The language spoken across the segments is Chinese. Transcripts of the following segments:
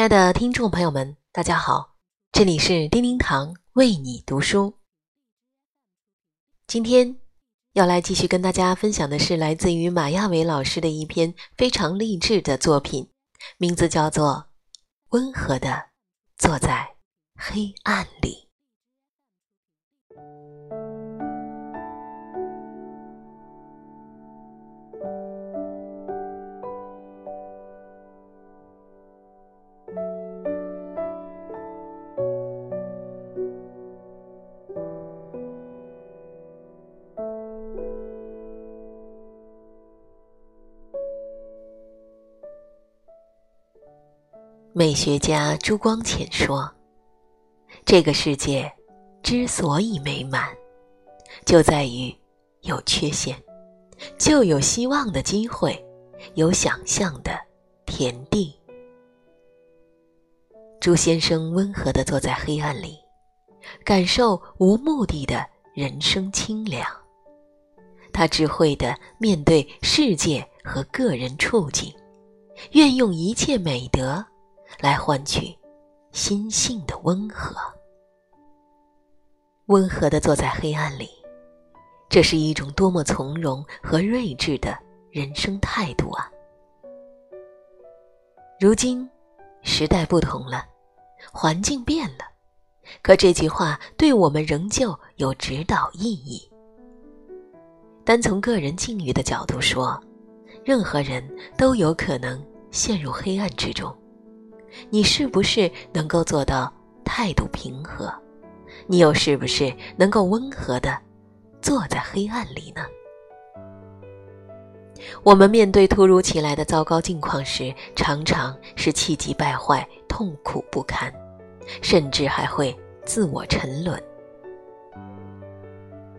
亲爱的听众朋友们，大家好，这里是叮叮堂为你读书。今天要来继续跟大家分享的是来自于马亚伟老师的一篇非常励志的作品，名字叫做《温和的坐在黑暗里》。美学家朱光潜说：“这个世界之所以美满，就在于有缺陷，就有希望的机会，有想象的田地。”朱先生温和地坐在黑暗里，感受无目的的人生清凉。他智慧地面对世界和个人处境，愿用一切美德。来换取心性的温和，温和的坐在黑暗里，这是一种多么从容和睿智的人生态度啊！如今时代不同了，环境变了，可这句话对我们仍旧有指导意义。单从个人境遇的角度说，任何人都有可能陷入黑暗之中。你是不是能够做到态度平和？你又是不是能够温和的坐在黑暗里呢？我们面对突如其来的糟糕境况时，常常是气急败坏、痛苦不堪，甚至还会自我沉沦。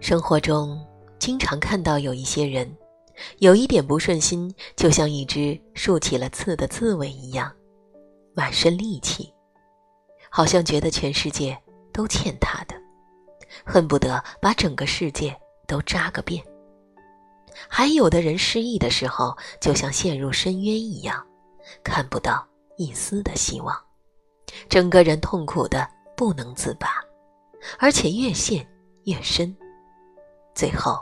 生活中经常看到有一些人，有一点不顺心，就像一只竖起了刺的刺猬一样。满身戾气，好像觉得全世界都欠他的，恨不得把整个世界都扎个遍。还有的人失意的时候，就像陷入深渊一样，看不到一丝的希望，整个人痛苦的不能自拔，而且越陷越深，最后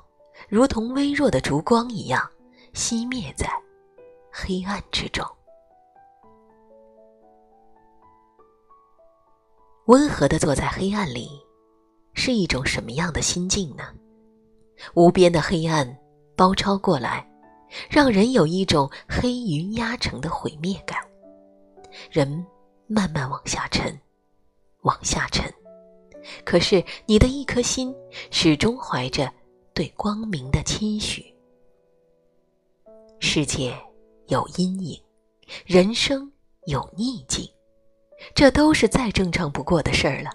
如同微弱的烛光一样熄灭在黑暗之中。温和的坐在黑暗里，是一种什么样的心境呢？无边的黑暗包抄过来，让人有一种黑云压城的毁灭感。人慢慢往下沉，往下沉。可是你的一颗心始终怀着对光明的期许。世界有阴影，人生有逆境。这都是再正常不过的事儿了，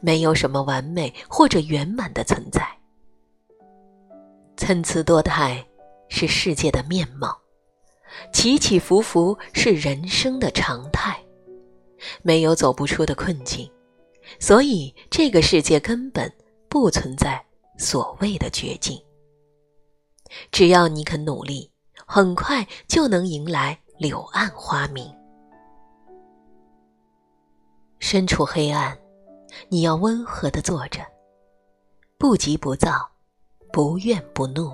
没有什么完美或者圆满的存在。参差多态是世界的面貌，起起伏伏是人生的常态，没有走不出的困境，所以这个世界根本不存在所谓的绝境。只要你肯努力，很快就能迎来柳暗花明。身处黑暗，你要温和的坐着，不急不躁，不怨不怒，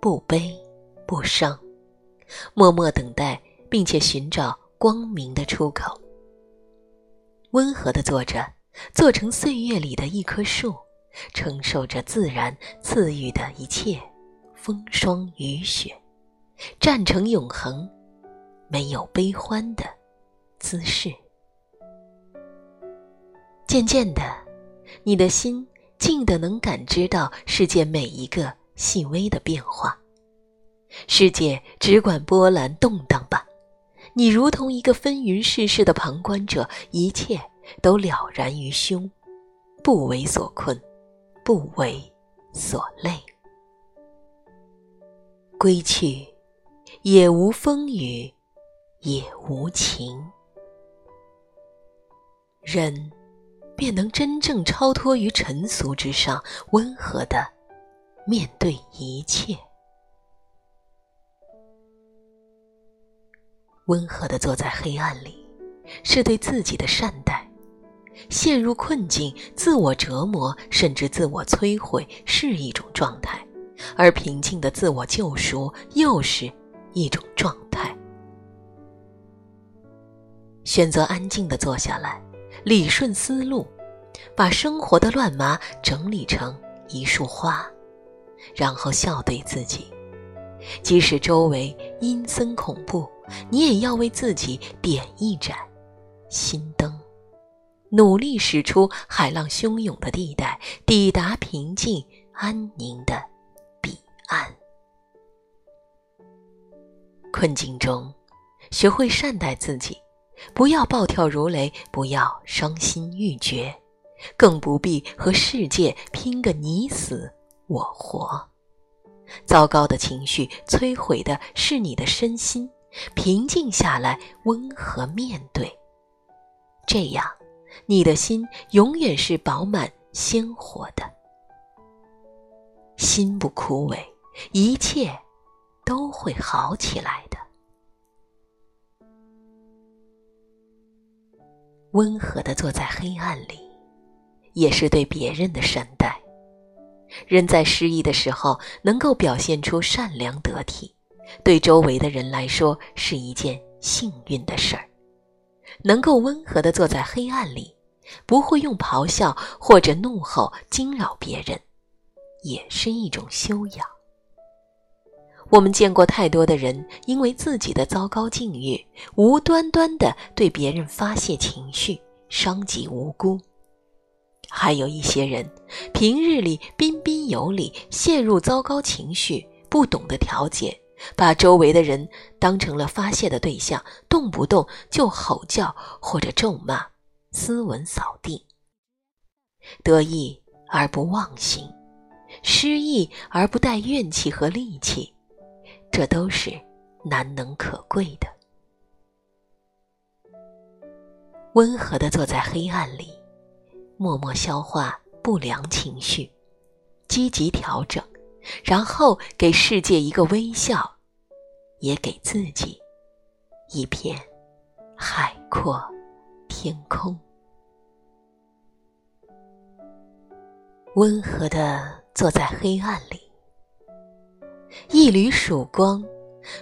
不悲不伤，默默等待，并且寻找光明的出口。温和的坐着，做成岁月里的一棵树，承受着自然赐予的一切风霜雨雪，站成永恒，没有悲欢的姿势。渐渐的，你的心静的能感知到世界每一个细微的变化。世界只管波澜动荡吧，你如同一个纷纭世事的旁观者，一切都了然于胸，不为所困，不为所累。归去，也无风雨，也无晴。人。便能真正超脱于尘俗之上，温和的面对一切，温和的坐在黑暗里，是对自己的善待；陷入困境、自我折磨甚至自我摧毁是一种状态，而平静的自我救赎又是一种状态。选择安静的坐下来，理顺思路，把生活的乱麻整理成一束花，然后笑对自己。即使周围阴森恐怖，你也要为自己点一盏心灯，努力驶出海浪汹涌的地带，抵达平静安宁的彼岸。困境中，学会善待自己，不要暴跳如雷，不要伤心欲绝，更不必和世界拼个你死我活。糟糕的情绪摧毁的是你的身心，平静下来，温和面对，这样，你的心永远是饱满鲜活的。心不枯萎，一切都会好起来温和的坐在黑暗里，也是对别人的善待。人在失意的时候，能够表现出善良得体，对周围的人来说是一件幸运的事儿。能够温和地坐在黑暗里，不会用咆哮或者怒吼惊扰别人，也是一种修养。我们见过太多的人，因为自己的糟糕境遇，无端端的对别人发泄情绪，伤及无辜。还有一些人，平日里彬彬有礼，陷入糟糕情绪，不懂得调节，把周围的人当成了发泄的对象，动不动就吼叫或者咒骂，斯文扫地。得意而不忘形，失意而不带怨气和戾气，这都是难能可贵的。温和的坐在黑暗里。默默消化不良情绪，积极调整，然后给世界一个微笑，也给自己一片海阔天空。温和的坐在黑暗里，一缕曙光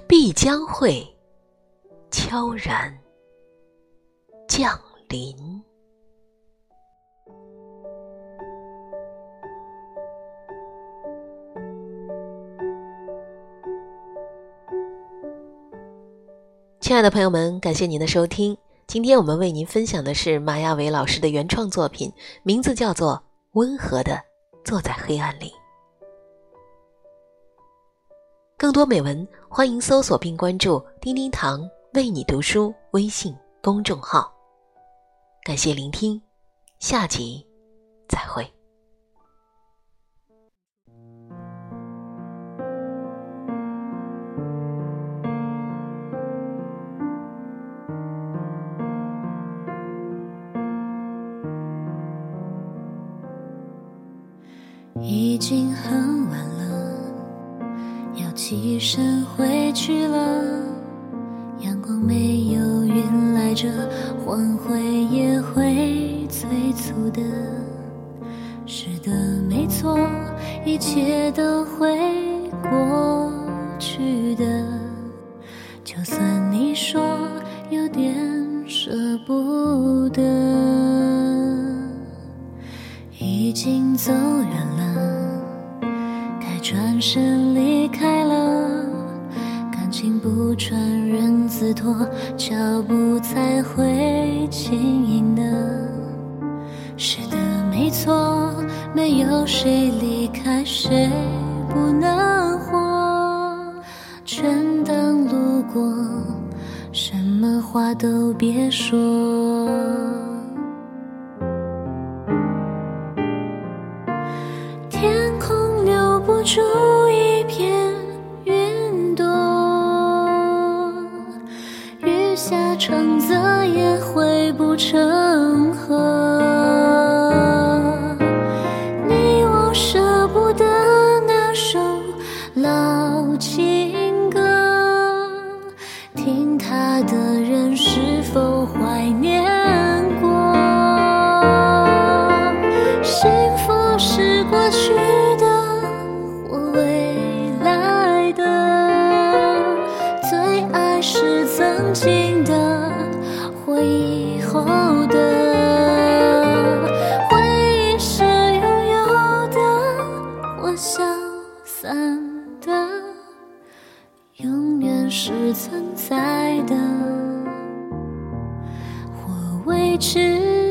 必将会悄然降临。亲爱的朋友们，感谢您的收听。今天我们为您分享的是马亚伟老师的原创作品，名字叫做《温和的坐在黑暗里》。更多美文，欢迎搜索并关注“叮叮堂为你读书”微信公众号。感谢聆听，下集再会。已经很，要起身回去了。阳光没有云来着，黄昏也会催促的。是的，没错，一切都会过去的。就算你说有点舍不得，已经走远了。转身离开了，感情不穿人字拖，脚步才会轻盈的。是的，没错，没有谁离开谁不能活。全当路过，什么话都别说。天空留不住成泽也汇不成河未知